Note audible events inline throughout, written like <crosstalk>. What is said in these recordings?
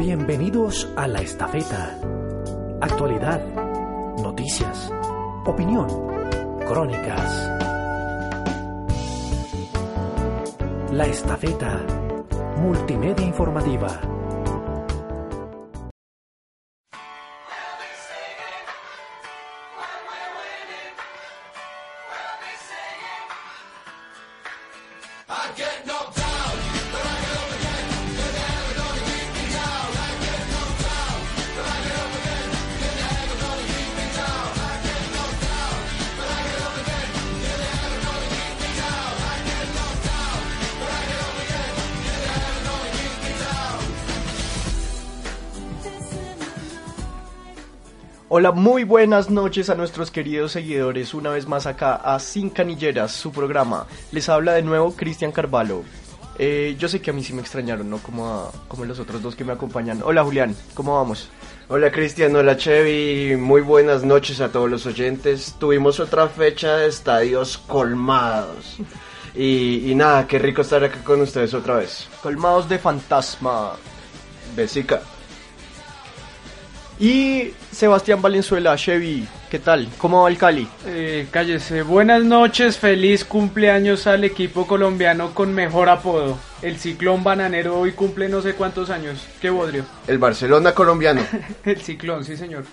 Bienvenidos a la estafeta. Actualidad, noticias, opinión, crónicas. La estafeta, multimedia informativa. Hola, muy buenas noches a nuestros queridos seguidores, una vez más acá a Sin Canilleras, su programa. Les habla de nuevo Cristian Carvalho. Eh, yo sé que a mí sí me extrañaron, ¿no? Como, a- como los otros dos que me acompañan. Hola Julián, ¿cómo vamos? Hola Cristian, hola Chevy, muy buenas noches a todos los oyentes. Tuvimos otra fecha de estadios colmados. Y, y nada, qué rico estar acá con ustedes otra vez. Colmados de fantasma. Besica. Y Sebastián Valenzuela, Chevy, ¿qué tal? ¿Cómo va el Cali? Eh, cállese. Buenas noches, feliz cumpleaños al equipo colombiano con mejor apodo. El Ciclón Bananero hoy cumple no sé cuántos años. Qué bodrio. El Barcelona colombiano. <laughs> El Ciclón, sí señor.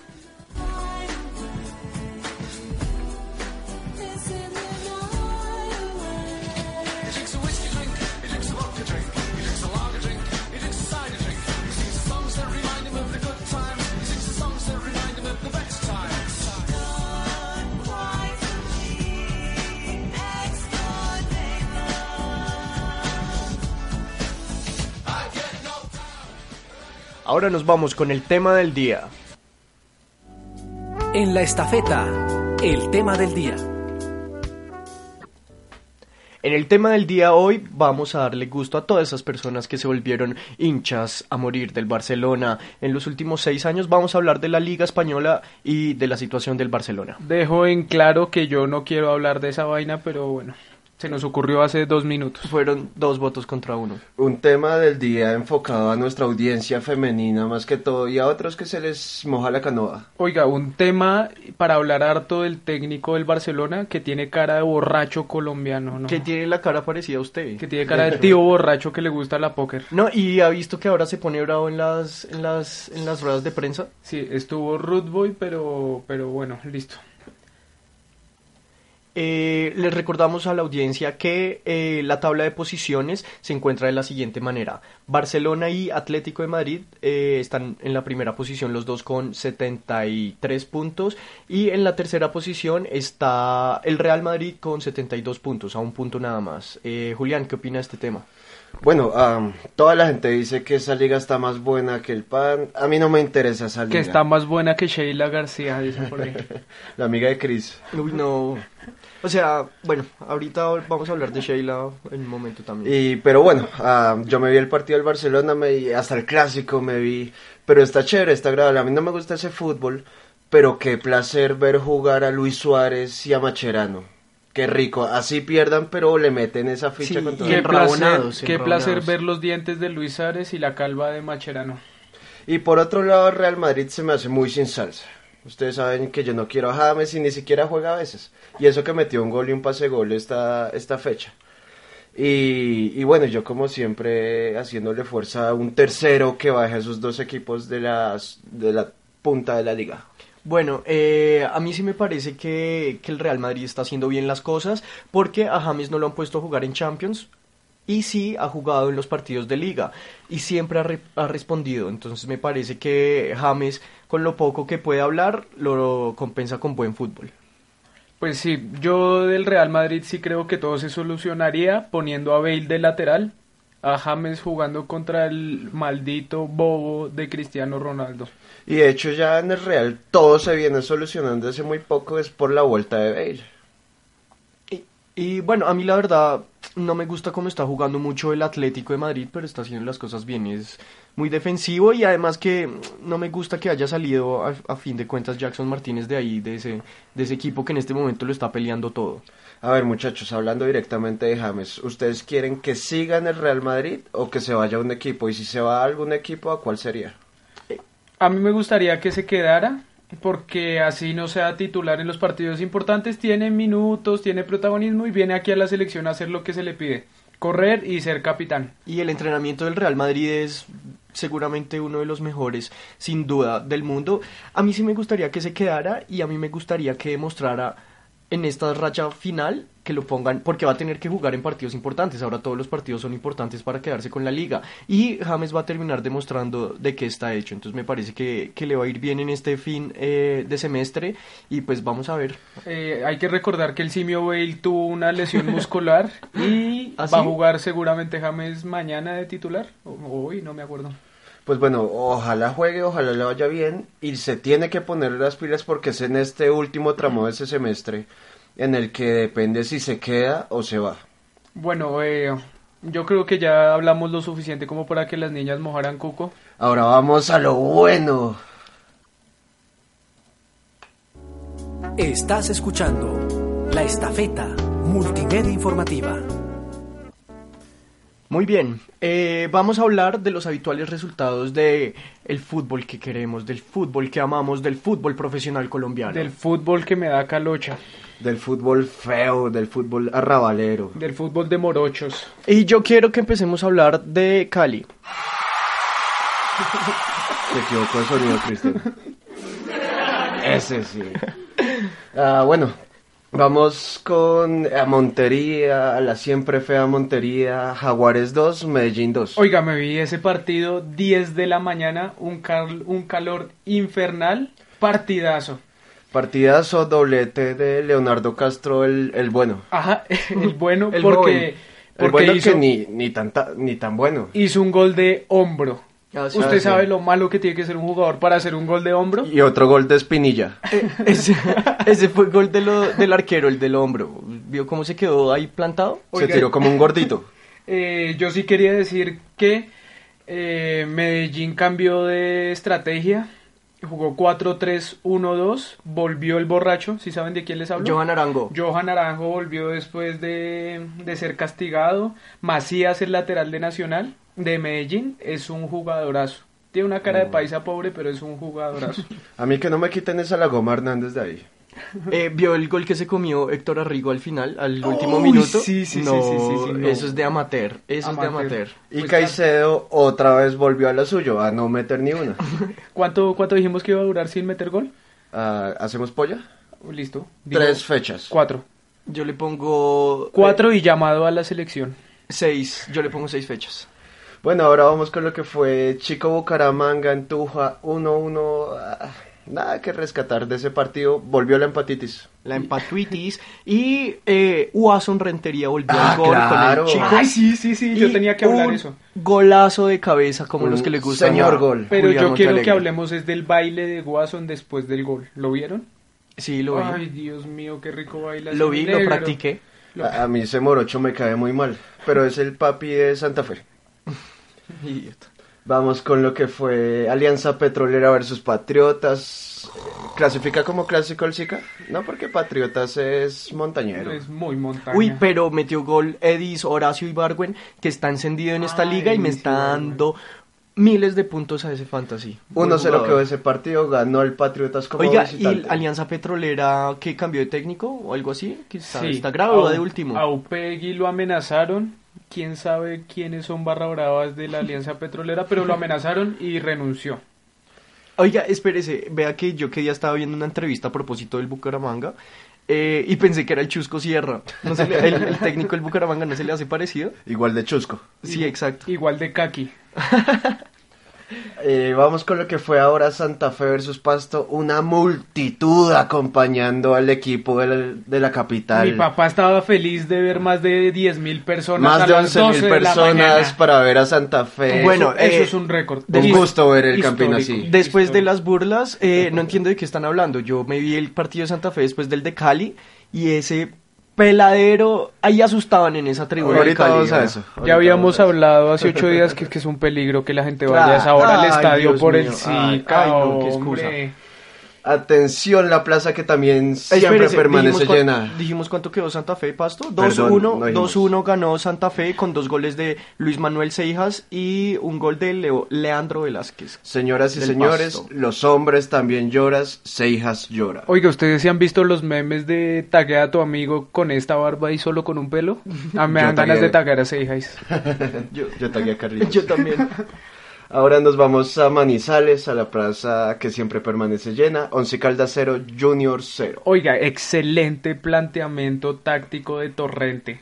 Ahora nos vamos con el tema del día. En la estafeta, el tema del día. En el tema del día hoy vamos a darle gusto a todas esas personas que se volvieron hinchas a morir del Barcelona en los últimos seis años. Vamos a hablar de la Liga Española y de la situación del Barcelona. Dejo en claro que yo no quiero hablar de esa vaina, pero bueno, se nos ocurrió hace dos minutos. Fueron dos votos contra uno. Un tema del día enfocado a nuestra audiencia femenina más que todo y a otros que se les moja la canoa. Oiga, un tema para hablar harto del técnico del Barcelona que tiene cara de borracho colombiano, ¿no? Que tiene la cara parecida a usted. Que tiene cara de tío borracho que le gusta la póker. No, y ha visto que ahora se pone bravo en las, en las, en las ruedas de prensa. Sí, estuvo Rude Boy, pero, pero bueno, listo. Eh, les recordamos a la audiencia que eh, la tabla de posiciones se encuentra de la siguiente manera. Barcelona y Atlético de Madrid eh, están en la primera posición los dos con 73 puntos y en la tercera posición está el Real Madrid con 72 puntos, a un punto nada más. Eh, Julián, ¿qué opina de este tema? Bueno, am, toda la gente dice que esa liga está más buena que el pan. A mí no me interesa esa liga. Que está más buena que Sheila García, dicen por ahí. <laughs> La amiga de Chris. Uy, no. O sea, bueno, ahorita vamos a hablar de Sheila en un momento también. Y, pero bueno, ah, yo me vi el partido del Barcelona, me vi hasta el clásico me vi, pero está chévere, está agradable. A mí no me gusta ese fútbol, pero qué placer ver jugar a Luis Suárez y a Macherano. Qué rico, así pierdan, pero le meten esa ficha Sí, con todo. Qué placer, enrabonados, qué placer ver los dientes de Luis Ares y la calva de Macherano. Y por otro lado, Real Madrid se me hace muy sin salsa. Ustedes saben que yo no quiero a James y ni siquiera juega a veces. Y eso que metió un gol y un pase gol esta, esta fecha. Y, bueno, yo como siempre haciéndole fuerza a un tercero que baje a esos dos equipos de, las, de la punta de la liga. Bueno, eh, a mí sí me parece que, que el Real Madrid está haciendo bien las cosas porque a James no lo han puesto a jugar en Champions y sí ha jugado en los partidos de liga y siempre ha, re- ha respondido. Entonces me parece que James con lo poco que puede hablar lo compensa con buen fútbol. Pues sí, yo del Real Madrid sí creo que todo se solucionaría poniendo a Bale de lateral, a James jugando contra el maldito bobo de Cristiano Ronaldo. Y de hecho ya en el Real todo se viene solucionando hace muy poco, es por la vuelta de Bale. Y, y bueno, a mí la verdad no me gusta cómo está jugando mucho el Atlético de Madrid, pero está haciendo las cosas bien. Es muy defensivo y además que no me gusta que haya salido a, a fin de cuentas Jackson Martínez de ahí, de ese, de ese equipo que en este momento lo está peleando todo. A ver, muchachos, hablando directamente de James, ¿ustedes quieren que siga en el Real Madrid o que se vaya a un equipo? Y si se va a algún equipo, ¿a cuál sería? A mí me gustaría que se quedara porque así no sea titular en los partidos importantes, tiene minutos, tiene protagonismo y viene aquí a la selección a hacer lo que se le pide, correr y ser capitán. Y el entrenamiento del Real Madrid es seguramente uno de los mejores, sin duda, del mundo. A mí sí me gustaría que se quedara y a mí me gustaría que demostrara en esta racha final que lo pongan, porque va a tener que jugar en partidos importantes. Ahora todos los partidos son importantes para quedarse con la liga. Y James va a terminar demostrando de qué está hecho. Entonces me parece que, que le va a ir bien en este fin eh, de semestre. Y pues vamos a ver. Eh, hay que recordar que el simio Bale tuvo una lesión <laughs> muscular y ¿Ah, va a jugar seguramente James mañana de titular. O hoy, no me acuerdo. Pues bueno, ojalá juegue, ojalá le vaya bien y se tiene que poner las pilas porque es en este último tramo de ese semestre en el que depende si se queda o se va. Bueno, eh, yo creo que ya hablamos lo suficiente como para que las niñas mojaran cuco. Ahora vamos a lo bueno. Estás escuchando La Estafeta Multimedia Informativa. Muy bien, eh, vamos a hablar de los habituales resultados de el fútbol que queremos, del fútbol que amamos, del fútbol profesional colombiano. Del fútbol que me da calocha. Del fútbol feo, del fútbol arrabalero. Del fútbol de morochos. Y yo quiero que empecemos a hablar de Cali. <laughs> Se equivocó el sonido, Cristian. <laughs> Ese sí. Ah, bueno, vamos con a Montería, a la siempre fea Montería, Jaguares 2, Medellín 2. Oiga, me vi ese partido 10 de la mañana, un, cal- un calor infernal, partidazo. Partidazo doblete de Leonardo Castro, el, el bueno. Ajá, <laughs> el bueno El porque, joven. El porque bueno hizo, que ni, ni, tan, ta- ni tan bueno. hizo un gol de hombro. Sí. ¿Usted sí. sabe lo malo que tiene que ser un jugador para hacer un gol de hombro? Y otro gol de Espinilla. <laughs> ese, ese fue el gol de lo- del arquero, el del hombro. ¿Vio cómo se quedó ahí plantado? Se tiró como un gordito. <laughs> Eh, yo sí quería decir que eh, Medellín cambió de estrategia, jugó 4-3-1-2, volvió el borracho, si saben de quién les hablo? Johan Arango. Johan Naranjo volvió después de, de ser castigado. Macías, el lateral de Nacional, de Medellín, es un jugadorazo. Tiene una cara de paisa pobre, pero es un jugadorazo. <laughs> A mí que no me quiten esa la goma Hernández de ahí. <laughs> Eh, ¿Vio el gol que se comió Héctor Arrigo al final, al último Uy, minuto? sí, sí, sí, No, sí, sí, sí, no. Eso es de amateur. Eso es de Amateur. Y Pues Caicedo otra vez volvió a lo suyo, a no meter ni una. <laughs> ¿Cuánto, ¿Cuánto dijimos que iba a durar sin meter gol? Ah, ¿Hacemos polla? Listo. Digo, Tres fechas. Cuatro. Yo le pongo... Cuatro y llamado a la selección. Seis. Yo le pongo seis fechas. Bueno, ahora vamos con lo que fue Chico Bucaramanga en Tuja 1-1. Ah, nada que rescatar de ese partido. Volvió la empatitis. La empatuitis. Y eh, Uason Rentería volvió Ah, al gol claro. con el chico. Ay, sí, sí, sí, yo Y tenía que hablar un eso. Golazo de cabeza, como Un los que le gustan. señor a gol. Pero Julián yo quiero que hablemos es del baile de Guasón después del gol. ¿Lo vieron? Sí, lo vi. Ay, Dios mío, qué rico baila. lo vi, lo practiqué. A, a mí ese morocho me cae muy mal. Pero es el papi de Santa Fe. Idiota. Vamos con lo que fue Alianza Petrolera versus Patriotas. ¿Clasifica como clásico el Zika? No, porque Patriotas es montañero. Es muy montaña. Uy, pero metió gol Edis, Horacio Ibargüen, que está encendido en esta Ay, liga y me está dando miles de puntos a ese fantasy. Buen 1-0 jugador. quedó ese partido, ganó el Patriotas como Oiga, ¿y visitante. Alianza Petrolera que cambió de técnico o algo así? Que está, Sí, está grave de último. A Upegui lo amenazaron. Quién sabe quiénes son barra bravas de la Alianza Petrolera, pero lo amenazaron y renunció. Oiga, espérese, vea que yo que día estaba viendo una entrevista a propósito del Bucaramanga eh, y pensé que era el Chusco Sierra. No se le- el, el técnico del Bucaramanga no se le hace parecido. Igual de chusco. Sí, exacto. Igual de Kaki. <laughs> Eh, vamos con lo que fue ahora Santa Fe versus Pasto. Una multitud acompañando al equipo de la, de la capital. Mi papá estaba feliz de ver más de 10.000 personas. Más a de las 11 mil 12 de la personas mañana. para ver a Santa Fe. Bueno, eso, eso eh, es un récord. un gusto ver el Campín así. Después de las burlas, eh, no entiendo de qué están hablando. Yo me vi el partido de Santa Fe después del de Cali y ese peladero, ahí asustaban en esa tribuna. Ahorita Cali, vamos a eso. Ya habíamos hablado hace ocho días que, que es un peligro que la gente vaya a esa hora al estadio Dios por el. Ay, Zika, ay, no, qué excusa. hombre. Atención, la plaza que también siempre Espérese, permanece dijimos llena. Dijimos cuánto quedó Santa Fe, Pasto. Perdón, 2-1 no dijimos. 2-1 ganó Santa Fe con dos goles de Luis Manuel Seijas y un gol de Leo- Leandro Velázquez. Señoras y señores, Pasto. los hombres también lloras, Seijas llora. Oiga, ¿ustedes se han visto los memes de taguea a tu amigo con esta barba y solo con un pelo? Ah, me <laughs> dan ganas de taguear a Seijas. <laughs> Yo, Yo tagué a Carlitos. <laughs> yo también. Ahora nos vamos a Manizales, a la plaza que siempre permanece llena. Once Caldas 0, Junior 0. Oiga, excelente planteamiento táctico de Torrente.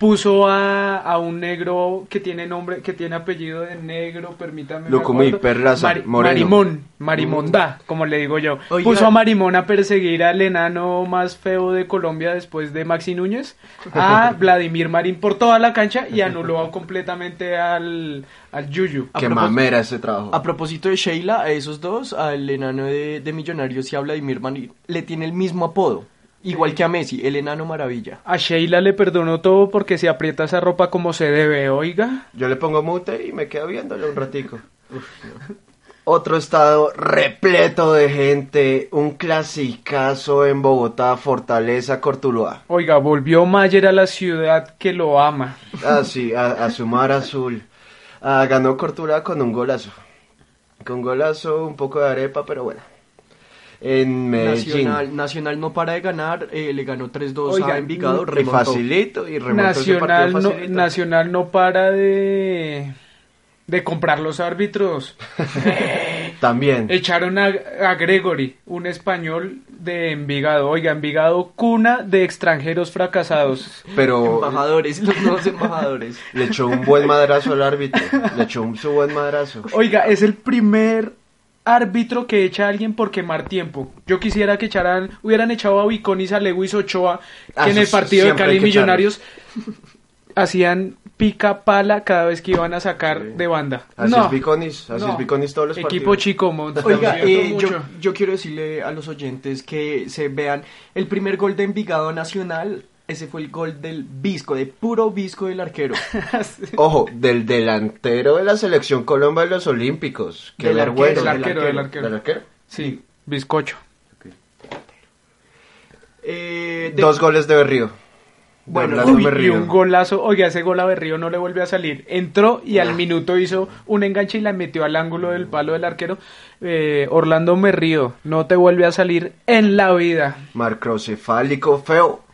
Puso a, a un negro que tiene nombre, que tiene apellido de negro, permítame. me Lucumí, acuerdo. Perlaza, Moreno. Marimón, Marimonda, como le digo yo. Oiga. Puso a Marimón a perseguir al enano más feo de Colombia después de Maxi Núñez, a <laughs> Vladimir Marín por toda la cancha y anuló completamente al, al Yuyu. Qué mamera ese trabajo. A propósito de Sheila, a esos dos, al enano de, de Millonarios y a Vladimir Marín, le tiene el mismo apodo. Igual que a Messi, el enano maravilla. A Sheila le perdonó todo porque se aprieta esa ropa como se debe, oiga. Yo le pongo mute y me quedo viéndole un ratico. Otro estado repleto de gente, un clasicazo en Bogotá, Fortaleza, Cortuluá. Oiga, volvió Mayer a la ciudad que lo ama. Ah, sí, a, a su mar azul. Ah, ganó Cortuluá con un golazo. Con golazo, un poco de arepa, pero bueno. En Medellín. Nacional, Nacional no para de ganar, eh, le ganó 3-2 Oiga, a Envigado, Y remontó. facilito, y remontó ese Nacional no. Nacional no para de, de comprar los árbitros. <laughs> También. Echaron a, a Gregory, un español de Envigado. Oiga, Envigado, cuna de extranjeros fracasados. Pero Embajadores, los nuevos embajadores. le echó un buen madrazo al árbitro. Le echó un, su buen madrazo. Oiga, es el primer árbitro que echa a alguien por quemar tiempo. Yo quisiera que echaran, hubieran echado a Viconis, a Lewis Ochoa, Ah, que en eso el partido de Cali Millonarios hacían pica pala cada vez que iban a sacar de banda. Así No, es Viconis, así no. es Viconis todos los Equipo partidos. chico, Mont, lo Oiga, eh, yo, yo quiero decirle a los oyentes que se vean el primer gol de Envigado Nacional. Ese fue el gol del Visco, de puro Visco del arquero. <laughs> Ojo, del delantero de la selección Colombia de los Olímpicos. Qué Del vergüenza. Del arquero, del arquero. ¿Del arquero? Sí, bizcocho. Eh, de- Dos goles de Berrío. Bueno, Orlando Uy, y un golazo, oiga, ese gol a Berrío no le vuelve a salir. Entró y al minuto hizo un enganche y la metió al ángulo del palo del arquero. Eh, Orlando Merrío, no te vuelve a salir en la vida. Macrocefálico feo. <laughs>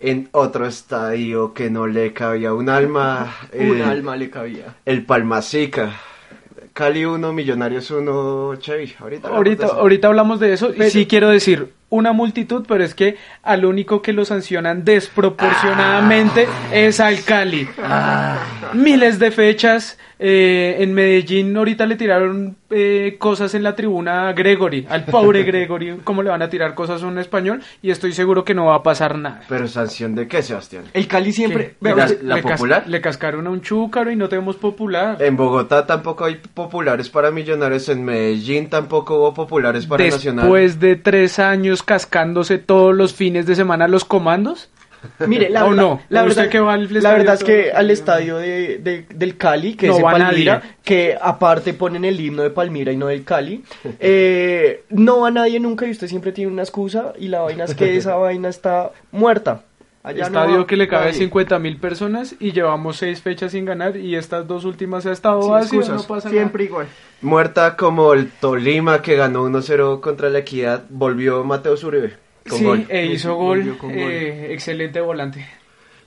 En otro estadio que no le cabía un alma. <laughs> un el, alma le cabía. El Palmasica. Cali 1, Millonarios 1, Chevy. Ahorita, hablamos Ahorita, de eso. ahorita hablamos de eso y Pero- sí quiero decir una multitud, pero es que al único que lo sancionan desproporcionadamente es al Cali. Miles de fechas. Eh, en Medellín ahorita le tiraron eh, cosas en la tribuna a Gregory, al pobre <laughs> Gregory. ¿Cómo le van a tirar cosas a un español? Y estoy seguro que no va a pasar nada. Pero sanción de qué, Sebastián? El Cali siempre... La- la le cas- popular? le cascaron a un chúcaro y no tenemos popular. En Bogotá tampoco hay populares para Millonarios. En Medellín tampoco hubo populares para Nacional. Después de tres años cascándose todos los fines de semana los comandos. Mire, la <laughs> ¿O verdad, no? la ¿Usted verdad, que va al la estadio verdad es que el al estadio de, de- del Cali, que No es va Palmira, nadie. que aparte ponen el himno de Palmira y no del Cali, eh, <laughs> no va nadie nunca y usted siempre tiene una excusa y la vaina es que esa <laughs> vaina está muerta. Allá Estadio que le cabe nadie. 50 mil personas y llevamos seis fechas sin ganar y estas dos últimas ha estado Sin vacío, excusas, no pasa siempre igual. Muerta como el Tolima que ganó 1-0 contra la Equidad, volvió Mateo Zuribe. Con Sí, gol. e hizo gol, con gol. eh, excelente volante.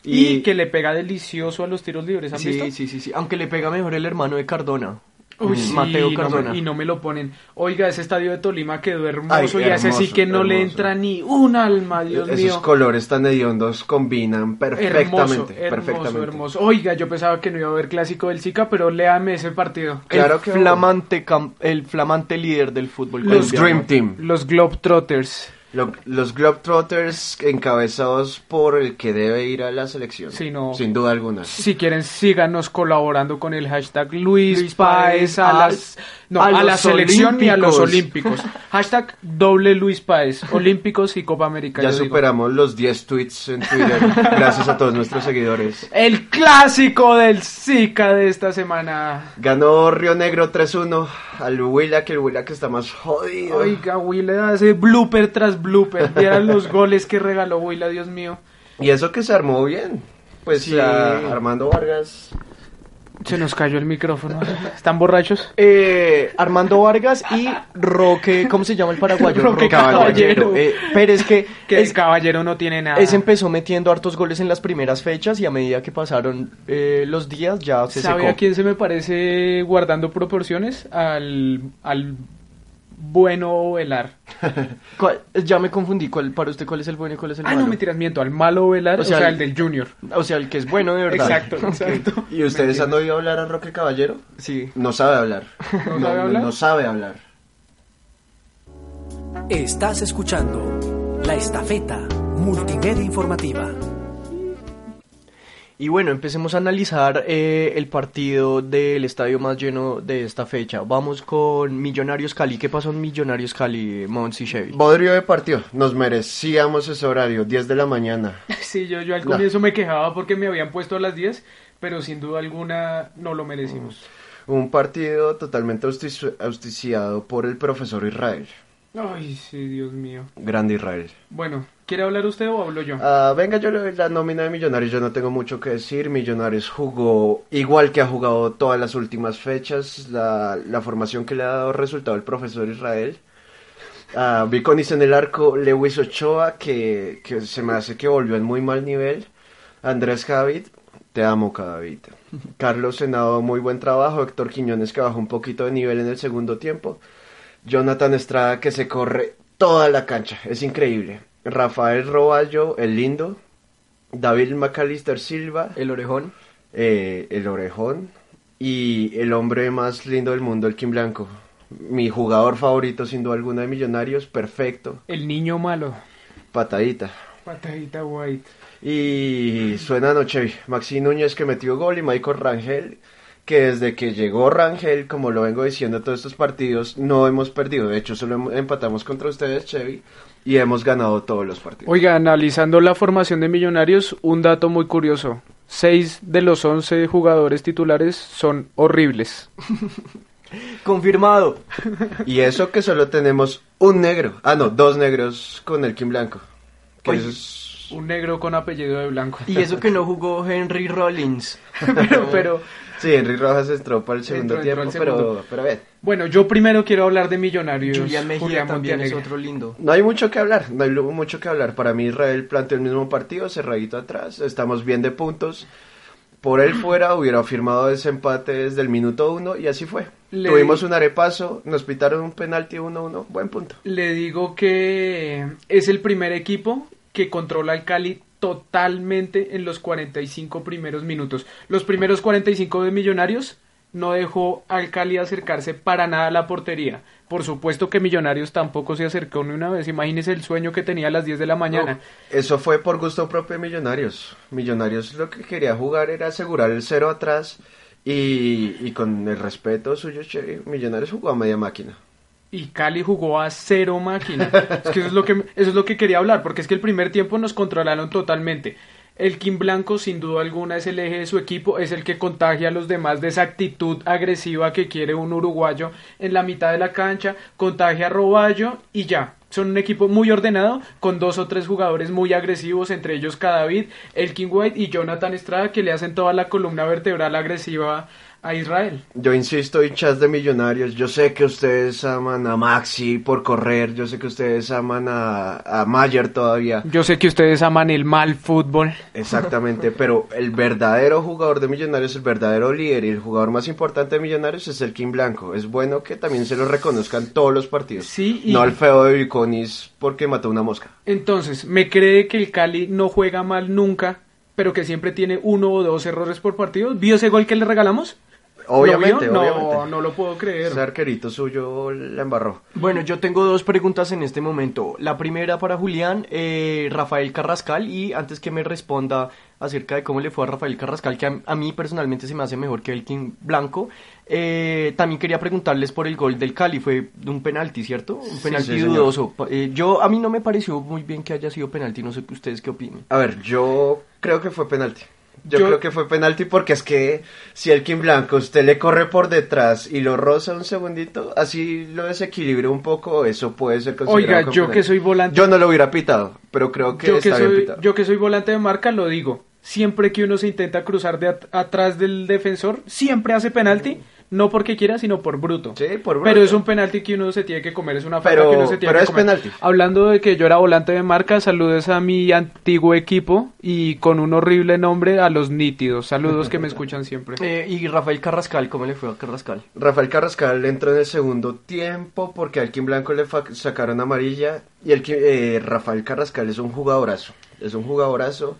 Y, Y- que le pega delicioso a los tiros libres, ¿han Sí, visto? sí, sí, sí, aunque le pega mejor el hermano de Cardona. Uy, Mm, sí, Mateo no Cardona. me- y no me lo ponen. Oiga, ese estadio de Tolima quedó hermoso Ay, y hace sí hermoso, que no le hermoso. entra ni un alma, Dios Esos mío. colores tan hediondos combinan perfectamente. Hermoso, perfectamente. hermoso, hermoso. Oiga, yo pensaba que no iba a haber clásico del Zika, pero léame ese partido. Claro el que flamante, cam- el flamante líder del fútbol Los. Dream Team. Los Globetrotters. Lo- los Globetrotters encabezados por el que debe ir a la selección. Sí, no. Sin duda alguna. Si quieren, síganos colaborando con el hashtag Luis, Luis Páez Páez a, a- las, no, a a, la selección y a los olímpicos. olímpicos. hashtag doble Luis Páez, <laughs> olímpicos y Copa América. Ya yo digo. superamos los 10 tweets en Twitter. <laughs> gracias a todos nuestros seguidores. El clásico del Zika de esta semana. Ganó Río Negro 3-1 al Huila, que el Huila que está más jodido. Oiga, Willa hace blooper tras blooper. Vieran los goles que regaló Willa, Dios mío. Y eso que se armó bien. Pues Sí. a Armando Vargas. Se nos cayó el micrófono. ¿Están borrachos? Eh, Armando Vargas y Roque, ¿cómo se llama el paraguayo? Roque Caballero. Eh, pero es que, Que el caballero no tiene nada. ese empezó metiendo hartos goles en las primeras fechas y a medida que pasaron eh, los días ya se ¿Sabe secó. a quién se me parece guardando proporciones? Al, al bueno velar. <laughs> ¿Cuál- Ya me confundí, ¿cuál, para usted cuál es el bueno y cuál es el Ah, malo? no, mentiras, miento. Al malo velar, o O sea, el del junior. O sea, el que es bueno de verdad. Exacto, <laughs> exacto. ¿Y ustedes han oído hablar a Roque Caballero? Sí. No sabe hablar. <laughs> ¿No sabe hablar? no sabe hablar. Estás escuchando La Estafeta Multimedia Informativa. Y bueno, empecemos a analizar eh, el partido del estadio más lleno de esta fecha. Vamos con Millonarios Cali. ¿Qué pasó en Millonarios Cali, Monsi Chevy? Bodrio de partido. Nos merecíamos ese horario, 10 de la mañana. <laughs> Sí, yo, yo al No. comienzo me quejaba porque me habían puesto a las 10, pero sin duda alguna no lo merecimos. Un partido totalmente auspici- auspiciado por el profesor Israel. Ay, sí, Dios mío. Grande Israel. Bueno, ¿quiere hablar usted o hablo yo? Ah, venga, yo le doy la nómina de Millonarios. Yo no tengo mucho que decir. Millonarios jugó igual que ha jugado todas las últimas fechas. La, la formación que le ha dado resultado el profesor Israel. Viconis en el arco. Lewis Ochoa, que, que se me hace que volvió en muy mal nivel. Andrés Javid, te amo, David. <laughs> Carlos Senado, muy buen trabajo. Héctor Quiñones, que bajó un poquito de nivel en el segundo tiempo. Jonathan Estrada que se corre toda la cancha, es increíble. Rafael Roballo, el lindo. David McAllister Silva, El orejón. eh, el orejón. Y el hombre más lindo del mundo, el Kim Blanco. Mi jugador favorito, sin duda alguna, de Millonarios, perfecto. El niño malo. Patadita. Patadita White. Y suena anoche Maxi Núñez que metió gol y Michael Rangel que desde que llegó Rangel, como lo vengo diciendo todos estos partidos, no hemos perdido. De hecho, solo em- empatamos contra ustedes, Chevy, y hemos ganado todos los partidos. Oiga, analizando la formación de Millonarios, un dato muy curioso. Seis de los once jugadores titulares son horribles. <laughs> Confirmado. Y eso que solo tenemos un negro. Ah, no, dos negros con el Kim Blanco. Que Oye, eso es- Un negro con apellido de blanco. Y eso que no jugó Henry Rollins. <laughs> pero, pero, Sí, Henry Rojas entró para el segundo Entró- entró tiempo, segundo. pero, pero bueno, yo primero quiero hablar de Millonarios. Julián Mejía Julián también es otro lindo. No hay mucho que hablar, no hay mucho que hablar. Para mí Israel planteó el mismo partido, cerradito atrás, estamos bien de puntos. Por él fuera hubiera firmado ese empate desde el minuto uno y así fue. Le- Tuvimos un arepaso, nos pitaron un penalti 1-1, buen punto. Le digo que es el primer equipo que controla al Cali totalmente en los 45 primeros minutos. Los primeros 45 de Millonarios no dejó al Cali acercarse para nada a la portería. Por supuesto que Millonarios tampoco se acercó ni una vez. Imagínese el sueño que tenía a las 10 de la mañana. Eso fue por gusto propio de Millonarios. Millonarios lo que quería jugar era asegurar el cero atrás y, con el respeto suyo, Chevy, Millonarios jugó a media máquina. Y Cali jugó a cero máquina. Es que eso es lo que eso es lo que quería hablar, porque es que el primer tiempo nos controlaron totalmente. El Kim Blanco, sin duda alguna, es el eje de su equipo, es el que contagia a los demás de esa actitud agresiva que quiere un uruguayo en la mitad de la cancha, contagia a Roballo y ya. Son un equipo muy ordenado, con dos o tres jugadores muy agresivos, entre ellos Cadavid, el King White y Jonathan Estrada, que le hacen toda la columna vertebral agresiva a Israel. Yo insisto, hinchas de millonarios, yo sé que ustedes aman a Maxi por correr, yo sé que ustedes aman a, a Mayer todavía, Yo sé que ustedes aman el mal fútbol. exactamente, pero el verdadero jugador de millonarios, el verdadero líder y el jugador más importante de millonarios es el Kim Blanco. Es bueno que también se lo reconozcan todos los partidos, Sí, y- no al feo de Viconis porque mató una mosca. Entonces, me cree que el Cali no juega mal nunca, pero que siempre tiene uno o dos errores por partido. ¿Vio ese gol que le regalamos? Obviamente, ¿Lo vio? obviamente. No, no lo puedo creer. Ese arquerito suyo la embarró. Bueno, yo tengo dos preguntas en este momento. La primera para Julián, eh, Rafael Carrascal, y antes que me responda acerca de cómo le fue a Rafael Carrascal, que a, a mí personalmente se me hace mejor que el King Blanco, eh, también quería preguntarles por el gol del Cali, fue de un penalti, ¿cierto? Un penalti sí, dudoso. Eh, yo, a mí no me pareció muy bien que haya sido penalti, no sé ustedes qué opinen. A ver, yo creo que fue penalti. Yo, Yo- creo que fue penalti porque es que si el King Blanco usted le corre por detrás y lo roza un segundito, así lo desequilibra un poco, eso puede ser considerado Oiga, yo penalti. que soy volante. Yo no lo hubiera pitado, pero creo que yo que está bien soy pitado. yo que soy volante de marca lo digo siempre que uno se intenta cruzar de at- atrás del defensor siempre hace penalti no porque quiera sino por bruto Sí, por bruto. pero es un penalti que uno se tiene que comer es una falta Pero- que uno se tiene pero que es comer penalti. hablando de que yo era volante de marca saludos a mi antiguo equipo y con un horrible nombre a los nítidos saludos que me <laughs> escuchan siempre Eh, y Rafael Carrascal, ¿cómo le fue a Carrascal? Rafael Carrascal entró en el segundo tiempo porque al King Blanco le fa- sacaron amarilla y el Kim- eh, Rafael Carrascal es un jugadorazo, es un jugadorazo,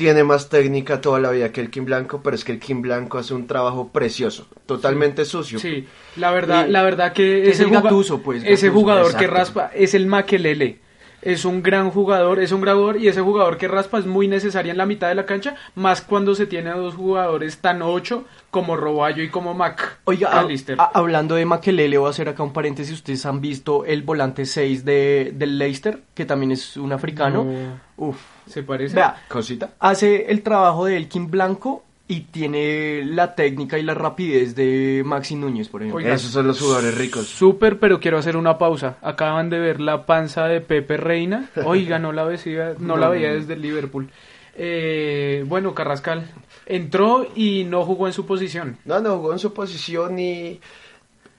tiene más técnica toda la vida que el King Blanco, pero es que el King Blanco hace un trabajo precioso, totalmente sucio. Sí, la verdad, Y- la verdad que es ese, Gattuso, pues, ese jugador que raspa es el Makelele. Es un gran jugador, es un gran jugador y ese jugador que raspa es muy necesario en la mitad de la cancha, más cuando se tiene a dos jugadores tan ocho como Roballo y como Mac. Oiga, a- hablando de Makelele, voy a hacer acá un paréntesis. Ustedes han visto el volante 6 de, del Leicester, que también es un africano. No. Uf. ¿Se parece? Vea, Cosita. hace el trabajo de Elkin Blanco y tiene la técnica y la rapidez de Maxi Núñez, por ejemplo. Oiga, Esos son los jugadores ricos. Súper, pero quiero hacer una pausa. Acaban de ver la panza de Pepe Reina. Oiga, no la veía, <laughs> no la veía desde el Liverpool. Eh, bueno, Carrascal entró y no jugó en su posición. No, no jugó en su posición y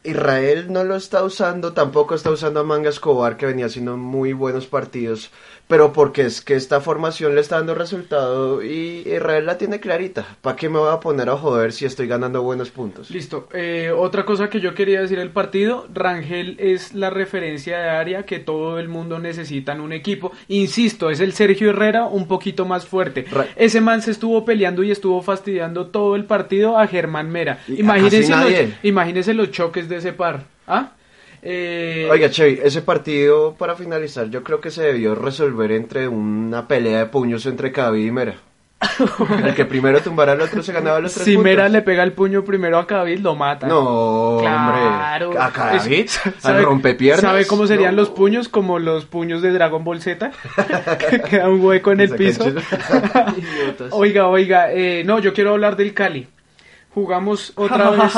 Israel no lo está usando, tampoco está usando a Manga Escobar que venía haciendo muy buenos partidos, pero porque es que esta formación le está dando resultado y Israel la tiene clarita. ¿Para qué me voy a poner a joder si estoy ganando buenos puntos? Listo. Eh, otra cosa que yo quería decir del partido, Rangel es la referencia de área que todo el mundo necesita en un equipo. Insisto, es el Sergio Herrera un poquito más fuerte. Ra- Ese man se estuvo peleando y estuvo fastidiando todo el partido a Germán Mera. Imagínense los, imagínense los choques de ese par. ¿Ah? Eh, Oiga, Chevy, ese partido para finalizar yo creo que se debió resolver entre una pelea de puños entre Cavi y Mera. El que primero tumbara al otro se ganaba los tres si Mera puntos. le pega el puño primero a David, lo mata. No, Claro. hombre. A Cavi, Es- al rompepiernas. ¿Sabe cómo serían No. los puños? Como los puños de Dragon Ball Z. <laughs> que queda un hueco en el piso. <laughs> Oiga, oiga, eh, no, yo quiero hablar del Cali. Jugamos otra <laughs> vez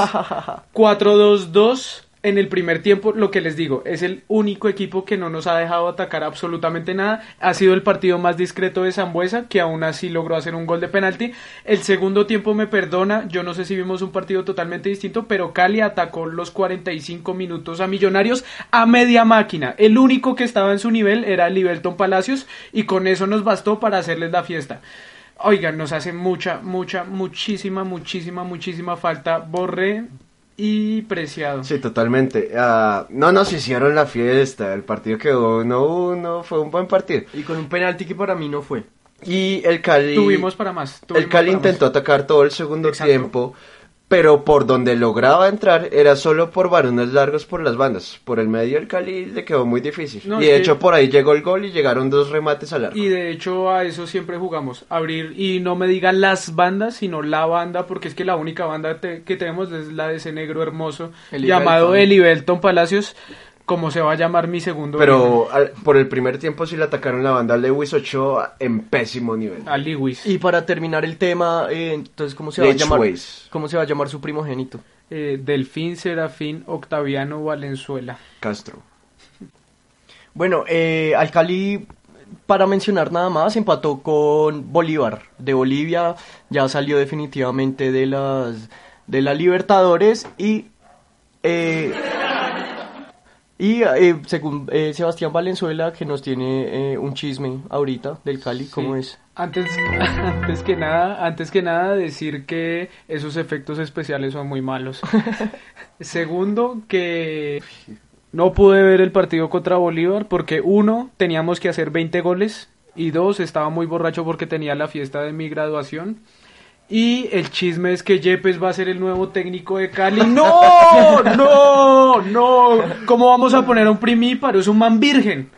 4-2-2 en el primer tiempo. Lo que les digo, es el único equipo que no nos ha dejado atacar absolutamente nada. Ha sido el partido más discreto de Zambuesa, que aún así logró hacer un gol de penalti. El segundo tiempo me perdona, yo no sé si vimos un partido totalmente distinto, pero Cali atacó los 45 minutos a Millonarios a media máquina. El único que estaba en su nivel era Libelton Palacios y con eso nos bastó para hacerles la fiesta. Oigan, nos hace mucha, mucha, muchísima, muchísima, muchísima falta Borré y Preciado. Sí, totalmente. Ah, no nos hicieron la fiesta. El partido quedó 1-1. Fue un buen partido. Y con un penalti que para mí no fue. Y el Cali. Tuvimos para más. tuvimos el Cali más. intentó atacar todo el segundo Exacto. tiempo. Pero por donde lograba entrar era solo por varones largos por las bandas. Por el medio el Cali le quedó muy difícil. No, y de que- hecho por ahí llegó el gol y llegaron dos remates al arco. Y de hecho a eso siempre jugamos, abrir y no me digan las bandas, sino la banda, porque es que la única banda te- que tenemos es la de ese negro hermoso Eli llamado Belton. Eli Belton Palacios, como se va a llamar mi segundo Pero al- por el primer tiempo sí le atacaron la banda a Lewis Ochoa en pésimo nivel. a Lewis. Y para terminar el tema, eh, entonces, ¿cómo se va a llamar? ¿Cómo se va a llamar su primogénito? Eh, Delfín Serafín Octaviano Valenzuela. Castro. Bueno, eh, al Cali, para mencionar nada más, empató con Bolívar de Bolivia, ya salió definitivamente de las de la Libertadores y eh, y eh, según eh, Sebastián Valenzuela que nos tiene eh, un chisme ahorita del Cali, ¿cómo Sí. es? Antes, <laughs> antes que nada, antes que nada decir que esos efectos especiales son muy malos. <laughs> Segundo, que no pude ver el partido contra Bolívar porque uno, teníamos que hacer 20 goles y dos, estaba muy borracho porque tenía la fiesta de mi graduación. Y el chisme es que Yepes va a ser el nuevo técnico de Cali. <laughs> ¡No! ¡No! ¡No! ¿Cómo vamos a poner a un primíparo? Es un man virgen.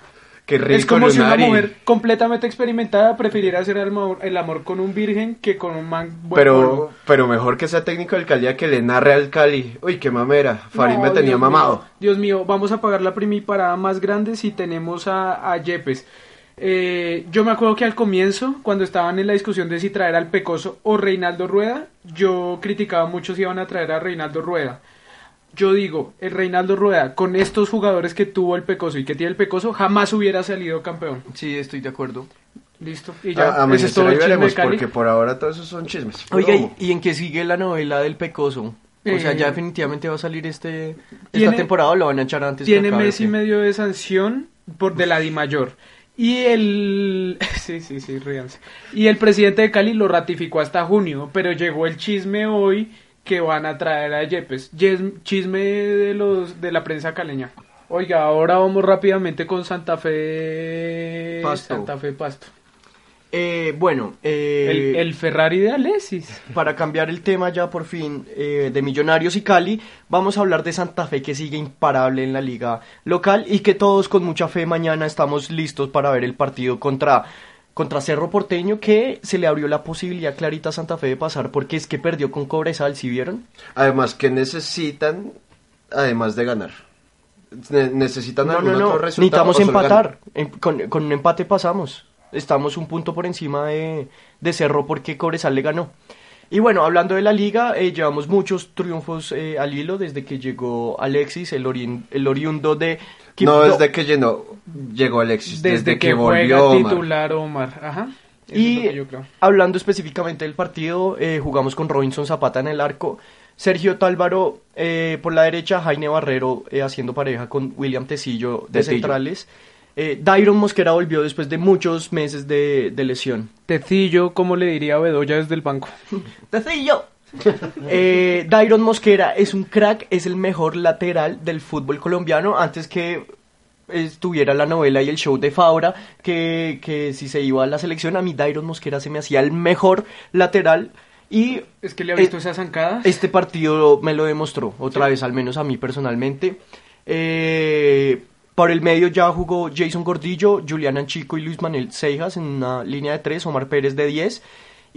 Qué rico, es como si una mujer completamente experimentada prefiriera hacer el amor, el amor con un virgen que con un man buen Pero, pero mejor que sea técnico del Cali a que le narre al Cali. Uy, qué mamera. Farid No, me tenía Dios mamado. mío, Dios mío, vamos a pagar la primíparada más grande si tenemos a, a Yepes. Eh, yo me acuerdo que al comienzo, cuando estaban en la discusión de si traer al Pecoso o Reinaldo Rueda, yo criticaba mucho si iban a traer a Reinaldo Rueda. Yo digo, el Reinaldo Rueda, con estos jugadores que tuvo el Pecoso y que tiene el Pecoso, jamás hubiera salido campeón. Sí, estoy de acuerdo. Listo. Y ya, A, ese es todo el chisme de veremos, Cali. porque por ahora todos esos son chismes. Oiga, ¿y, en qué sigue la novela del Pecoso? O sea, Eh, ya definitivamente va a salir este esta tiene- temporada o lo van a echar antes. que Tiene acabe, mes y medio de sanción por de la Di Mayor. Y el <laughs> sí, sí, sí, ríanse. Y el presidente de Cali lo ratificó hasta junio, pero llegó el chisme hoy que van a traer a Yepes. Chisme de los de la prensa caleña. Oiga, ahora vamos rápidamente con Santa Fe Pasto. Santa Fe Pasto. Eh, bueno, eh, El, el Ferrari de Alessis. para cambiar el tema ya por fin eh, de Millonarios y Cali, vamos a hablar de Santa Fe que sigue imparable en la liga local y que todos con mucha fe mañana estamos listos para ver el partido contra, contra Cerro Porteño que se le abrió la posibilidad clarita a Santa Fe de pasar porque es que perdió con Cobresal, ¿sí vieron? Además, que necesitan, además de ganar? Ne- ¿Necesitan No, algún no, no, otro resultado? necesitamos empatar, En- con, con un empate pasamos, estamos un punto por encima de, de Cerro porque Cobresal le ganó. Y bueno, hablando de la liga, eh, llevamos muchos triunfos eh, al hilo desde que llegó Alexis, el, orien- el oriundo de No, Quibdó. desde que llenó, llegó Alexis. Desde, que, volvió juega Omar. titular Omar. Ajá. Y yo creo. hablando específicamente del partido, eh, jugamos con Robinson Zapata en el arco, Sergio Tálvaro eh, por la derecha, Jaime Barrero eh, haciendo pareja con William Tecillo de centrales. Eh, Dairon Mosquera volvió después de muchos meses de, de lesión. Tecillo, como le diría Bedoya desde el banco. <laughs> ¡Tecillo! eh, Dairon Mosquera es un crack, es el mejor lateral del fútbol colombiano antes que estuviera la novela y el show de Fabra, que, que si se iba a la selección, a mí Dairon Mosquera se me hacía el mejor lateral y Es que le ha visto Eh, esas zancadas. este partido me lo demostró, otra vez, al menos a mí personalmente. Eh, por el medio ya jugó Jason Gordillo, Julián Anchico y Luis Manuel Seijas en una línea de tres, Omar Pérez de 10.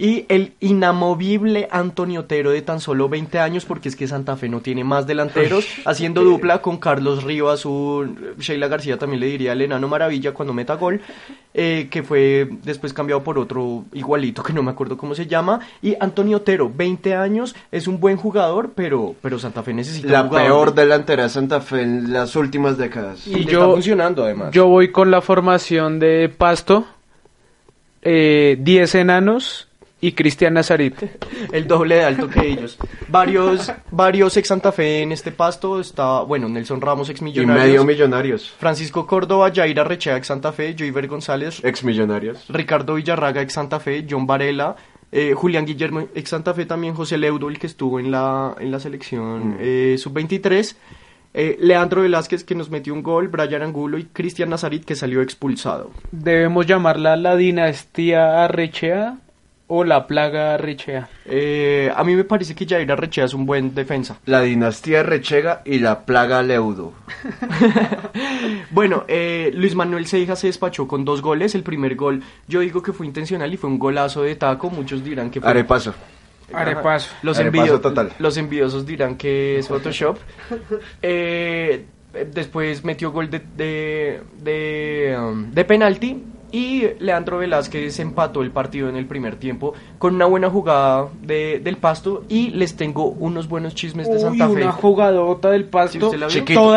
Y el inamovible Antonio Otero de tan solo 20 años, porque es que Santa Fe no tiene más delanteros, haciendo dupla con Carlos Rivas, un Sheila García también le diría el enano maravilla cuando meta gol, eh, que fue después cambiado por otro igualito que no me acuerdo cómo se llama. Y Antonio Otero, 20 años, es un buen jugador, pero, pero Santa Fe necesita La un peor delantera de Santa Fe en las últimas décadas. Y yo- está funcionando además. Yo voy con la formación de Pasto, eh, 10 enanos y Cristian Nazarit. <laughs> el doble de alto que ellos. Varios, varios ex Santa Fe en este pasto. Está, bueno, Nelson Ramos, ex Y millonarios. medio millonarios. Francisco Córdoba, Jair Arrechea, ex Santa Fe. Joiver González, Ex millonarios. Ricardo Villarraga, ex Santa Fe. John Varela. eh, Julián Guillermo, ex Santa Fe también. José Leudo, el que estuvo en la, en la selección eh, sub-23. eh, Leandro Velázquez, que nos metió un gol. Brian Angulo y Cristian Nazarit, que salió expulsado. Debemos llamarla la dinastía Arrechea o la plaga Arrechea. Eh, a mí me parece que Jair Arrechea es un buen defensa. La dinastía Rechega y la plaga Leudo. <laughs> Bueno, eh, Luis Manuel Seijas se despachó con dos goles. El primer gol, yo digo que fue intencional y fue un golazo de taco. Muchos dirán que fue. Arepaso. Arepaso. Los, Arepaso envidio- total. los envidiosos dirán que es Photoshop. Eh, después metió gol de, de, de, um, de penalti. Y Leandro Velázquez empató el partido en el primer tiempo con una buena jugada de- del pasto. Y les tengo unos buenos chismes de Santa Fe. una jugadota del Sí, pasto. vio.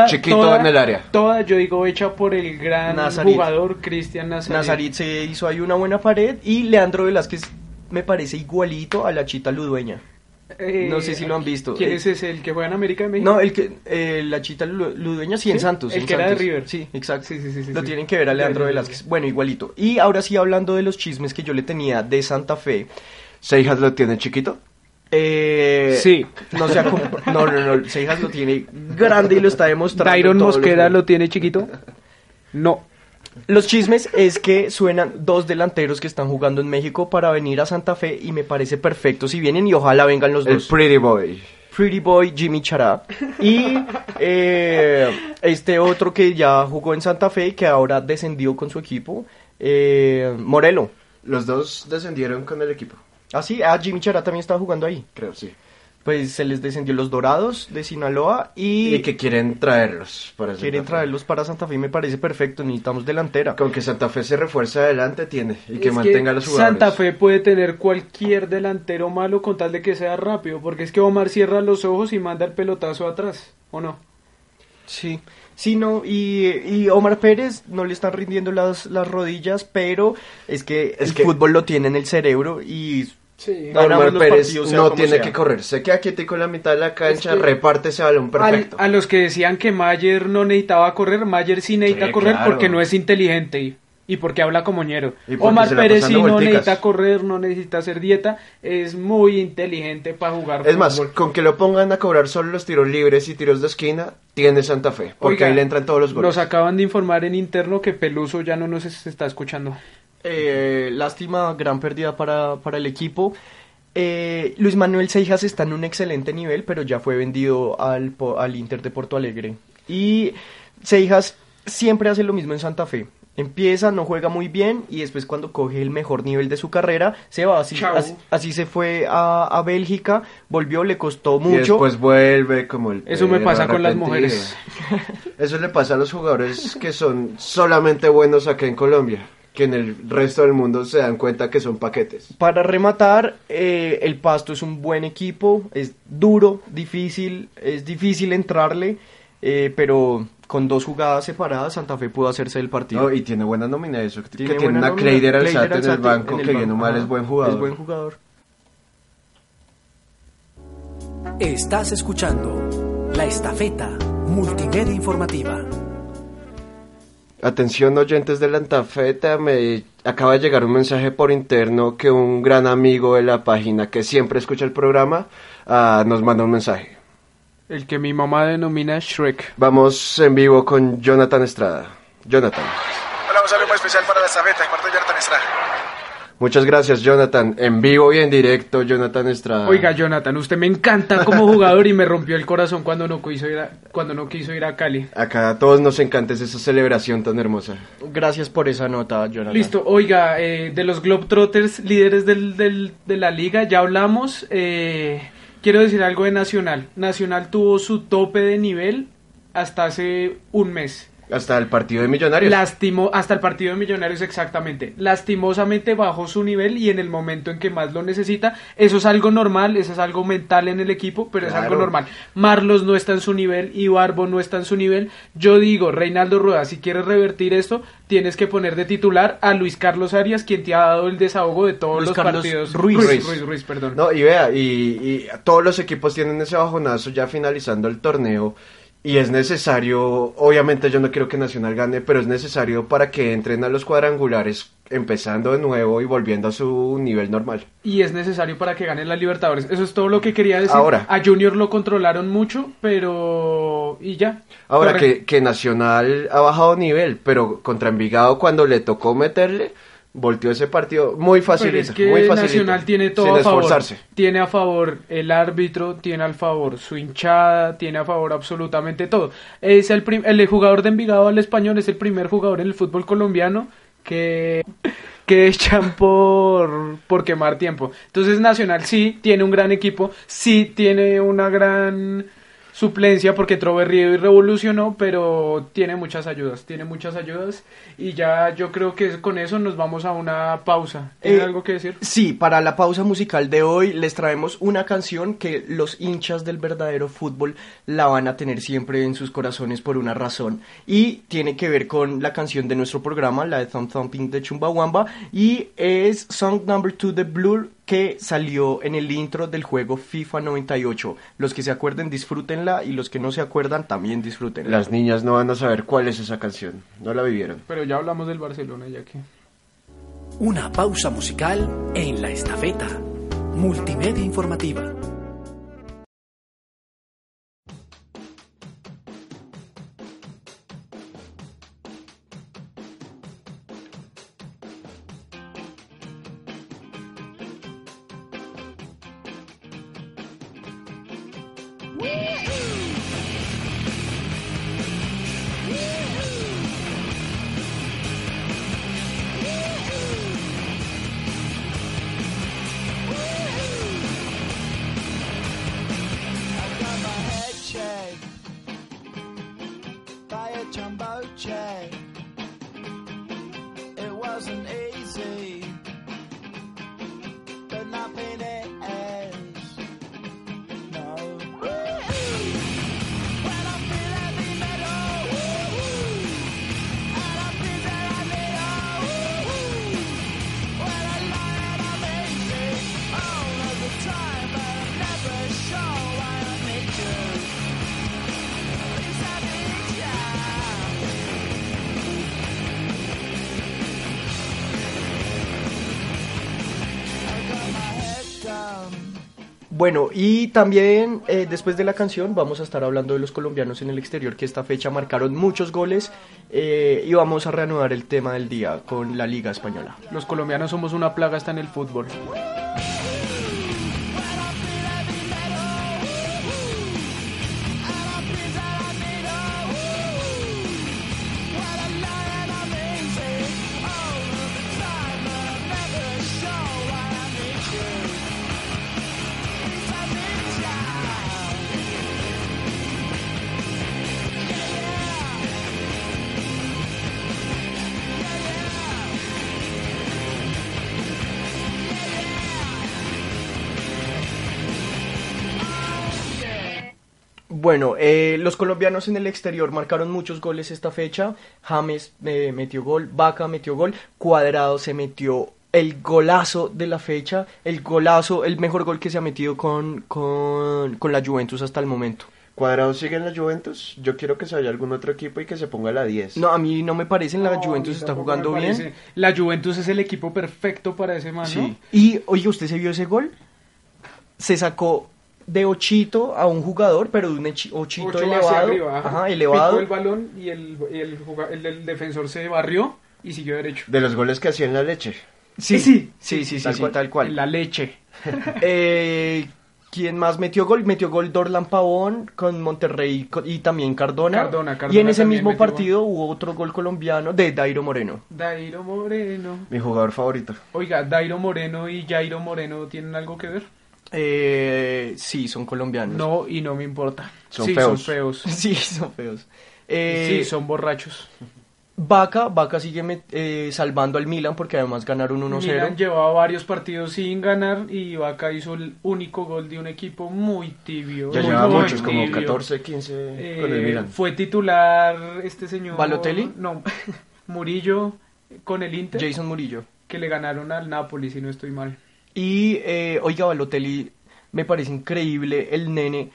Chiquito, en el área. Toda, yo digo, hecha por el gran Nazarit. jugador Cristian Nazarit. Nazarit se hizo ahí una buena pared y Leandro Velázquez me parece igualito a la chita ludueña. Eh, No sé si lo han visto. ¿Quién Eh, es ese? ¿El que juega en América de México? No, el que eh, la chita lu- ludueña sí, en ¿Sí? Santos. El en que era de. River. Sí, exacto. Sí, sí, sí, lo sí. tienen que ver a Leandro Velázquez. Bueno, igualito. Y ahora sí hablando de los chismes que yo le tenía de Santa Fe. ¿Seijas lo tiene chiquito? Eh, Sí. No sea como- No, no, no. Seijas lo tiene grande y lo está demostrando. Dairon Mosquera lo tiene chiquito. No. Los chismes es que suenan dos delanteros que están jugando en México para venir a Santa Fe y me parece perfecto si vienen y ojalá vengan los El dos. Pretty Boy. Pretty Boy Jimmy Chará y eh, este otro que ya jugó en Santa Fe y que ahora descendió con su equipo, eh, Morelo. Los dos descendieron con el equipo, Ah, sí, ah, Jimmy Chará también estaba jugando ahí. creo, sí. Pues se les descendió los Dorados de Sinaloa y, Y que quieren traerlos para quieren Santa Fe. traerlos para Santa Fe y me parece perfecto, necesitamos delantera. Con que Santa Fe se refuerce adelante tiene y que Es mantenga a los jugadores. Santa Fe puede tener cualquier delantero malo con tal de que sea rápido, porque es que Omar cierra los ojos y manda el pelotazo atrás, ¿o no? Sí, sí, no, y, y Omar Pérez no le están rindiendo las, las rodillas, pero es que Es el que- fútbol lo tiene en el cerebro y Sí. Omar Pérez partidos, sea no tiene sea. que correr, se queda quietico en la mitad de la cancha, Es que- reparte ese balón perfecto. a los que decían que Mayer no necesitaba correr, Mayer sí necesita Sí, correr claro. porque no es inteligente y, y porque habla como ñero. Omar Pérez sí no necesita correr, no necesita hacer dieta, es muy inteligente para jugar Es más, fútbol. con que lo pongan a cobrar solo los tiros libres y tiros de esquina, tiene Santa Fe, porque Oiga, ahí le entran todos los goles. Nos acaban de informar en interno que Peluso ya no nos es- está escuchando. Eh, lástima, gran pérdida para, para el equipo. Eh, Luis Manuel Seijas está en un excelente nivel, pero ya fue vendido al, al Inter de Porto Alegre. Y Seijas siempre hace lo mismo en Santa Fe. Empieza, no juega muy bien y después cuando coge el mejor nivel de su carrera, se va. Así, así, así se fue a, a Bélgica, volvió, le costó Y mucho. después vuelve como el Eso me pasa con las mujeres. Eso le pasa a los jugadores que son solamente buenos acá en Colombia, que en el resto del mundo se dan cuenta que son paquetes. Para rematar, eh, el Pasto es un buen equipo, es duro, difícil, es difícil entrarle, eh, pero con dos jugadas separadas Santa Fe pudo hacerse el partido. No, y tiene buena nómina eso, que tiene, una Kleider Alzate en el banco, en el que bien mal es buen jugador. Es buen jugador. Estás escuchando La Estafeta Multimedia Informativa. Atención oyentes de la Antafeta, me acaba de llegar un mensaje por interno que un gran amigo de la página que siempre escucha el programa ah, nos manda un mensaje. El que mi mamá denomina Shrek. Vamos en vivo con Jonathan Estrada. Jonathan. Hola, un saludo muy especial para la de Jonathan Estrada. Muchas gracias, Jonathan. En vivo y en directo, Jonathan Estrada. Oiga, Jonathan, usted me encanta como jugador y me rompió el corazón cuando no quiso ir a, cuando no quiso ir a Cali. Acá a todos nos encanta esa celebración tan hermosa. Gracias por esa nota, Jonathan. Listo, oiga, eh, de los Globetrotters, líderes del, del- de la liga, ya hablamos. eh, quiero decir algo de Nacional. Nacional tuvo su tope de nivel hasta hace un mes. Hasta el partido de Millonarios. Lastimó, hasta el partido de Millonarios exactamente. Lastimosamente bajó su nivel y en el momento en que más lo necesita, eso es algo normal, eso es algo mental en el equipo, pero es algo normal. Marlos no está en su nivel, Ibarbo no está en su nivel. Yo digo, Reinaldo Rueda, si quieres revertir esto, tienes que poner de titular a Luis Carlos Arias, quien te ha dado el desahogo de todos Luis los Carlos partidos. Ruiz. Ruiz, Ruiz, Ruiz, perdón. No, y vea, y, y todos los equipos tienen ese bajonazo ya finalizando el torneo. Y es necesario, obviamente yo no quiero que Nacional gane, pero es necesario para que entren a los cuadrangulares empezando de nuevo y volviendo a su nivel normal. y es necesario para que ganen la Libertadores. Eso es todo lo que quería decir. Ahora. A Junior lo controlaron mucho, pero... y ya. Ahora que, que Nacional ha bajado nivel, pero contra Envigado cuando le tocó meterle, volteó ese partido muy fácil. Es que muy Nacional tiene todo sin a favor. esforzarse. Tiene a favor el árbitro, tiene al favor su hinchada, tiene a favor absolutamente todo. Es el, el jugador de Envigado al español, es el primer jugador en el fútbol colombiano que, <laughs> que echan por, por quemar tiempo. Entonces Nacional sí tiene un gran equipo, sí tiene una gran suplencia porque entró Berrío y revolucionó, pero tiene muchas ayudas, tiene muchas ayudas y ya yo creo que con eso nos vamos a una pausa. ¿Tiene Eh, algo que decir? Sí, para la pausa musical de hoy les traemos una canción que los hinchas del verdadero fútbol la van a tener siempre en sus corazones por una razón. Y tiene que ver con la canción de nuestro programa, la de Thumb Thumping de Chumbawamba. Y es Song Number 2 de Blur que salió en el intro del juego FIFA 98. Los que se acuerden disfrútenla y los que no se acuerdan también disfrútenla. Las niñas no van a saber cuál es esa canción, no la vivieron. Pero ya hablamos del Barcelona ya que... Una pausa musical en La Estafeta Multimedia Informativa. Bueno, y también eh, después de la canción vamos a estar hablando de los colombianos en el exterior que esta fecha marcaron muchos goles eh, y vamos a reanudar el tema del día con la Liga Española. Los colombianos somos una plaga hasta en el fútbol. Bueno, eh, los colombianos en el exterior marcaron muchos goles esta fecha. James eh, metió gol, Vaca metió gol, Cuadrado se metió el golazo de la fecha, el golazo, el mejor gol que se ha metido con, con, con la Juventus hasta el momento. Cuadrado sigue en la Juventus. Yo quiero que se vaya a algún otro equipo y que se ponga la 10. No, a mí no me parece, la No, Juventus está jugando bien. La Juventus es el equipo perfecto para ese man, ¿no? Sí. Y, oye, ¿usted se vio ese gol? Se sacó de ochito a un jugador, pero de un ochito Ocho elevado. arriba, ajá. ajá, elevado. Picó el balón y el, y el, defensor se barrió y siguió derecho. De los goles que hacía en la leche. Sí, Sí, sí, sí, sí, tal sí, cual. tal cual. La leche. <laughs> Eh, ¿Quién más metió gol? Metió gol Dorlan Pavón con Monterrey y también Cardona. Cardona, Cardona y en ese mismo partido hubo otro gol colombiano de Dairo Moreno. Dairo Moreno. Mi jugador favorito. Oiga, Dairo Moreno y Jairo Moreno tienen algo que ver. Eh, sí, son colombianos. No, y no me importa. Son sí, feos. son feos. <laughs> Sí, son feos. Eh, sí, son borrachos. Vaca, Vaca sigue eh, salvando al Milan porque además ganaron Milan 1-0. llevaba varios partidos sin ganar y Vaca hizo el único gol de un equipo muy tibio. Ya muy, lleva muy muchos, como tibio. 14, 15 Eh, con el Milan. Fue titular este señor. ¿Balotelli? No, <laughs> Murillo con el Inter. Jason Murillo. Que le ganaron al Napoli, si no estoy mal. Y, eh, oiga, Balotelli, me parece increíble el nene.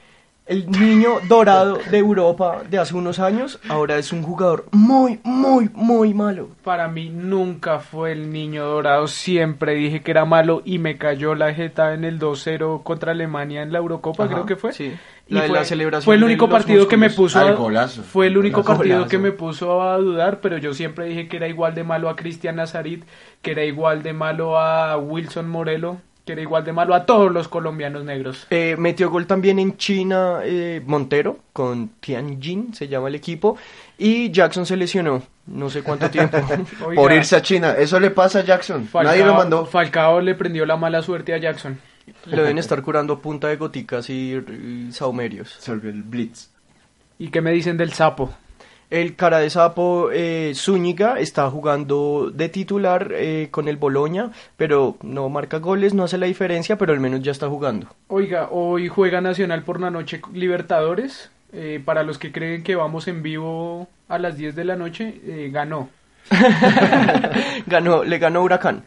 El niño dorado de Europa de hace unos años, ahora es un jugador muy, muy, muy malo. Para mí nunca fue el niño dorado. Siempre dije que era malo y me cayó la jeta en el 2-0 contra Alemania en la Eurocopa, Ajá, creo que fue. sí. Y La de fue, la celebración fue el único partido que me puso a, fue el único partido que me puso a dudar, pero yo siempre dije que era igual de malo a Cristian Nazarit, que era igual de malo a Wilson Morelo, que era igual de malo a todos los colombianos negros. Eh, metió gol también en China eh, Montero, con Tianjin, se llama el equipo. Y Jackson se lesionó, no sé cuánto tiempo. <laughs> <laughs> Oiga, Por irse a China. Eso le pasa a Jackson. Nadie lo mandó. Falcao le prendió la mala suerte a Jackson. Le deben estar curando a punta de goticas y, y saumerios. Se volvió el Blitz. ¿Y qué me dicen del sapo? El cara de sapo eh, Zúñiga está jugando de titular eh, con el Boloña, pero no marca goles, no hace la diferencia, pero al menos ya está jugando. Oiga, hoy juega Nacional por la noche Libertadores. Eh, para los que creen que vamos en vivo a las 10 de la noche, eh, ganó. <laughs> ganó, le ganó Huracán.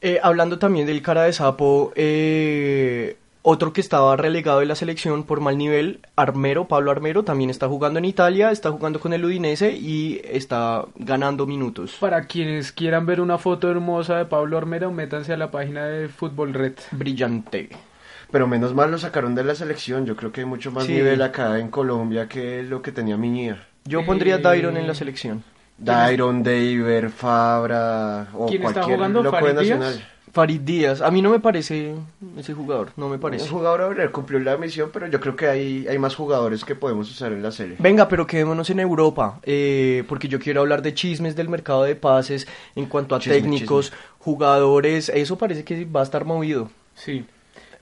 Eh, hablando también del cara de sapo, eh, otro que estaba relegado de la selección por mal nivel, Armero, Pablo Armero, también está jugando en Italia, está jugando con el Udinese y está ganando minutos. Para quienes quieran ver una foto hermosa de Pablo Armero, métanse a la página de Fútbol Red. Brillante. Pero menos mal lo sacaron de la selección. Yo creo que hay mucho más Sí. nivel acá en Colombia que lo que tenía Miñía. Yo pondría Eh, Dairon en la selección. Dairon, Daver, Fabra o ¿Quién está cualquier jugando? loco de ¿Farid Díaz? Nacional. Farid Díaz, a mí no me parece ese jugador, no me El parece. jugador Aurel cumplió la misión, pero yo creo que hay, hay más jugadores que podemos usar en la serie. Venga, pero quedémonos en Europa, eh, porque yo quiero hablar de chismes del mercado de pases en cuanto a Chisme, técnicos, jugadores, eso parece que va a estar movido. Sí.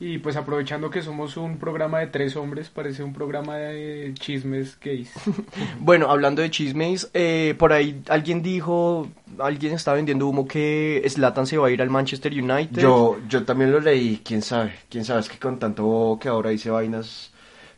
Y pues aprovechando que somos un programa de tres hombres, parece un programa de chismes gays. <laughs> Bueno, hablando de chismes, eh, por ahí alguien dijo, alguien está vendiendo humo que Zlatan se va a ir al Manchester United. Yo, yo también lo leí, quién sabe, quién sabe, es que con tanto que ahora dice vainas,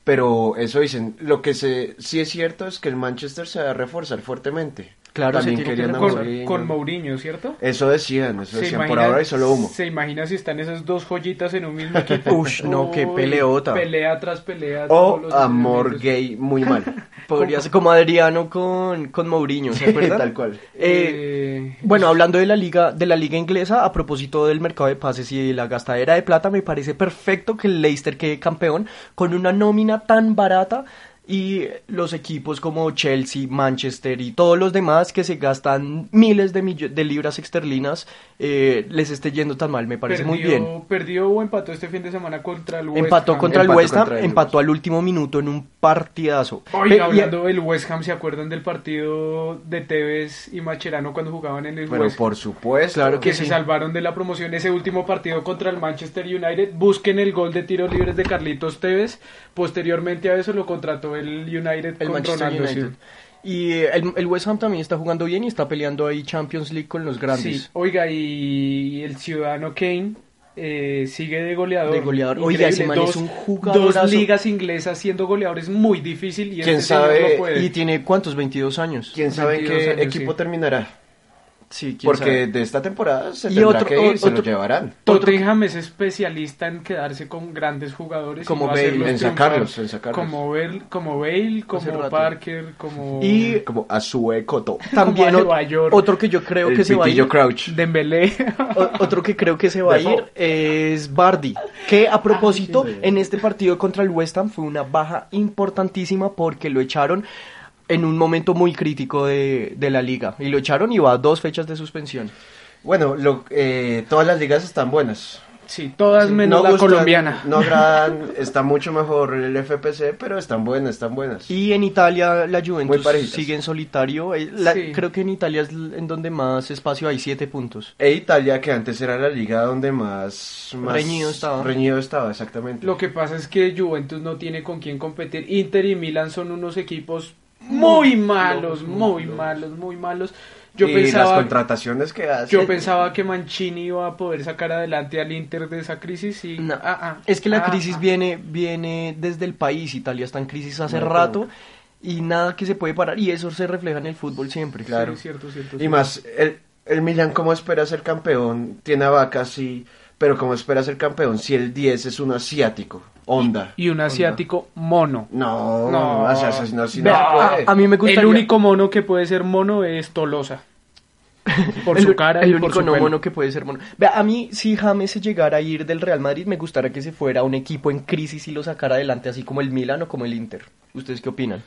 pero eso dicen, lo que se, sí es cierto es que el Manchester se va a reforzar fuertemente. Claro, también que querían a reforzar. Con, Mourinho. con Mourinho, ¿cierto? Eso decían, eso ¿Se decían, por imagina- ahora hay solo humo. ¿Se imagina si están esas dos joyitas en un mismo equipo? <laughs> Ush, no, qué peleota. Pelea tras pelea. todos O los amor gay muy mal. <laughs> Podría ser como Adriano con, con Mourinho, ¿se <laughs> acuerdan? Tal cual. Eh, Eh, Bueno, hablando de la liga, de la liga inglesa, a propósito del mercado de pases y de la gastadera de plata, me parece perfecto que el Leicester quede campeón con una nómina tan barata y los equipos como Chelsea, Manchester y todos los demás que se gastan miles de, de libras esterlinas eh, les esté yendo tan mal, me parece muy bien. Perdió o empató este fin de semana contra el West Empató Ham. contra el Empató West Ham, contra el empató al último minuto en un partidazo. Y- hablando del West Ham, ¿se acuerdan del partido de Tevez y Macherano cuando jugaban en el Pero West Ham? por supuesto. Claro que que se salvaron de la promoción ese último partido contra el Manchester United. Busquen el gol de tiros libres de Carlitos Tevez. Posteriormente a eso lo contrató el United el con Manchester Ronaldo. sí. United. Y el, el West Ham también está jugando bien y está peleando ahí Champions League con los grandes. Sí, oiga, y el ciudadano Kane eh, sigue de goleador. De goleador. Oiga, ese man dos, es un jugadorazo. Dos ligas inglesas siendo goleador es muy difícil y ¿Quién este señor sabe? lo puede. Y tiene cuántos, 22 años. ¿Quién sabe en 22 qué años, equipo sí. terminará? Sí, Porque sabe. de esta temporada se Y tendrá otro- que ir, se otro- lo llevarán. Tottenham es especialista en quedarse con grandes jugadores y Como no Bale, en sacarlos, en sacarlos. Como Bale, como, Bale, como. Parker, como Y Como Azue Coto. <laughs> también otro que yo creo El que se va a ir. Crouch. Dembélé. Otro que creo que se va a ir es Bardi, que a propósito en este partido contra el West Ham fue una baja importantísima porque lo echaron en un momento muy crítico de, de la liga y lo echaron y va a dos fechas de suspensión. Bueno, lo, eh, todas las ligas están buenas. sí, todas menos la gustan, colombiana. No agradan, <laughs> está mucho mejor el FPC, pero están buenas, están buenas. Y en Italia la Juventus sigue en solitario. eh, la- Sí. Creo que en Italia es en donde más espacio hay, siete puntos. E Italia, que antes era la liga donde más, más Reñido estaba. Reñido estaba, exactamente. Lo que pasa es que Juventus no tiene con quién competir. Inter y Milan son unos equipos muy malos, muy malos, muy malos. Yo y las pensaba contrataciones que hace. yo pensaba que Mancini iba a poder sacar adelante al Inter de esa crisis y No, ah, ah, es que la ah, crisis ah. viene, viene desde el país. Italia está en crisis hace rato y nada que se puede parar. Y eso se refleja en el fútbol siempre. Claro. Sí, cierto, cierto, Y cierto. más, el, el Milan, ¿cómo espera ser campeón? Tiene a Vaca, sí, pero ¿cómo espera ser campeón si el 10 es un asiático? Onda. y un Onda. asiático mono. No, No. no, o sea, así no, no a, a mí me gustaría... El único mono que puede ser mono es Tolosa. <laughs> Por el, su cara el y por único su no pelo. mono que puede ser mono. Vea, a mí, si James se llegara a ir del Real Madrid, me gustaría que se fuera a un equipo en crisis y lo sacara adelante, así como el Milan o como el Inter. ¿Ustedes qué opinan?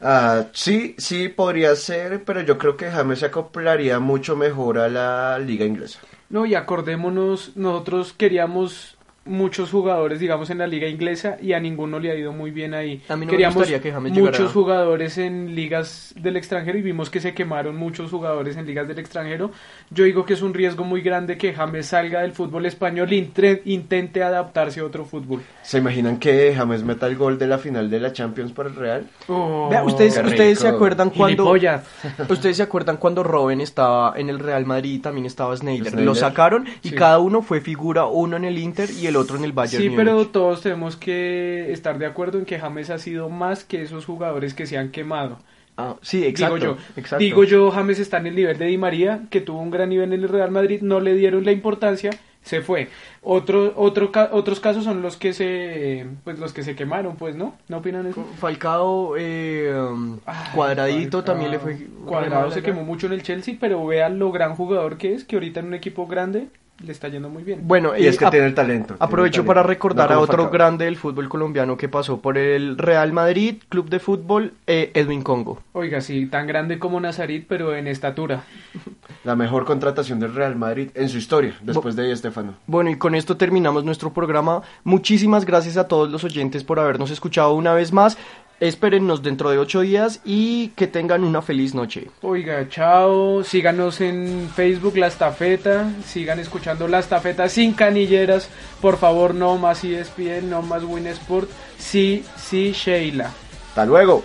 Ah, sí, sí, podría ser, pero yo creo que James se acoplaría mucho mejor a la liga inglesa. No, y acordémonos, nosotros queríamos muchos jugadores, digamos, en la liga inglesa y a ninguno le ha ido muy bien ahí. A mí no me queríamos gustaría que James llegara- muchos jugadores en ligas del extranjero y vimos que se quemaron muchos jugadores en ligas del extranjero. Yo digo que es un riesgo muy grande que James salga del fútbol español e intre- intente adaptarse a otro fútbol. ¿Se imaginan que James meta el gol de la final de la Champions para el Real? Vea, ustedes, ustedes se acuerdan cuando <laughs> ustedes se acuerdan cuando Robben estaba en el Real Madrid y también estaba. Sneijder. Lo sacaron y Sí. cada uno fue figura, uno en el Inter y el otro en el Bayern Sí, pero todos tenemos que estar de acuerdo en que James ha sido más que esos jugadores que se han quemado. Ah, sí, exacto. digo yo. exacto. Digo yo, James está en el nivel de Di María, que tuvo un gran nivel en el Real Madrid, no le dieron la importancia, se fue. Otro, otro, otros casos son los que se, pues los que se quemaron, pues, ¿no? ¿No opinan eso? Falcao, eh, um, Ay, cuadradito Falcao. también le fue. Cuadrado se quemó mucho en el Chelsea, pero vean lo gran jugador que es, que ahorita en un equipo grande le está yendo muy bien. Bueno, Y es que tiene el talento. Aprovecho el para recordar No a otro grande del fútbol colombiano que pasó por el Real Madrid, Club de Fútbol, eh, Edwin Congo. Oiga, sí, tan grande como Nazarit, pero en estatura. La mejor contratación del Real Madrid en su historia, después de Di Stefano. Bueno, y con esto terminamos nuestro programa. Muchísimas gracias a todos los oyentes por habernos escuchado una vez más. Espérennos dentro de ocho días y que tengan una feliz noche. Oiga, chao. Síganos en Facebook La Estafeta. Sigan escuchando La Estafeta sin canilleras. Por favor, no más ESPN, no más Winsport. Sí, sí, Sheila. Hasta luego.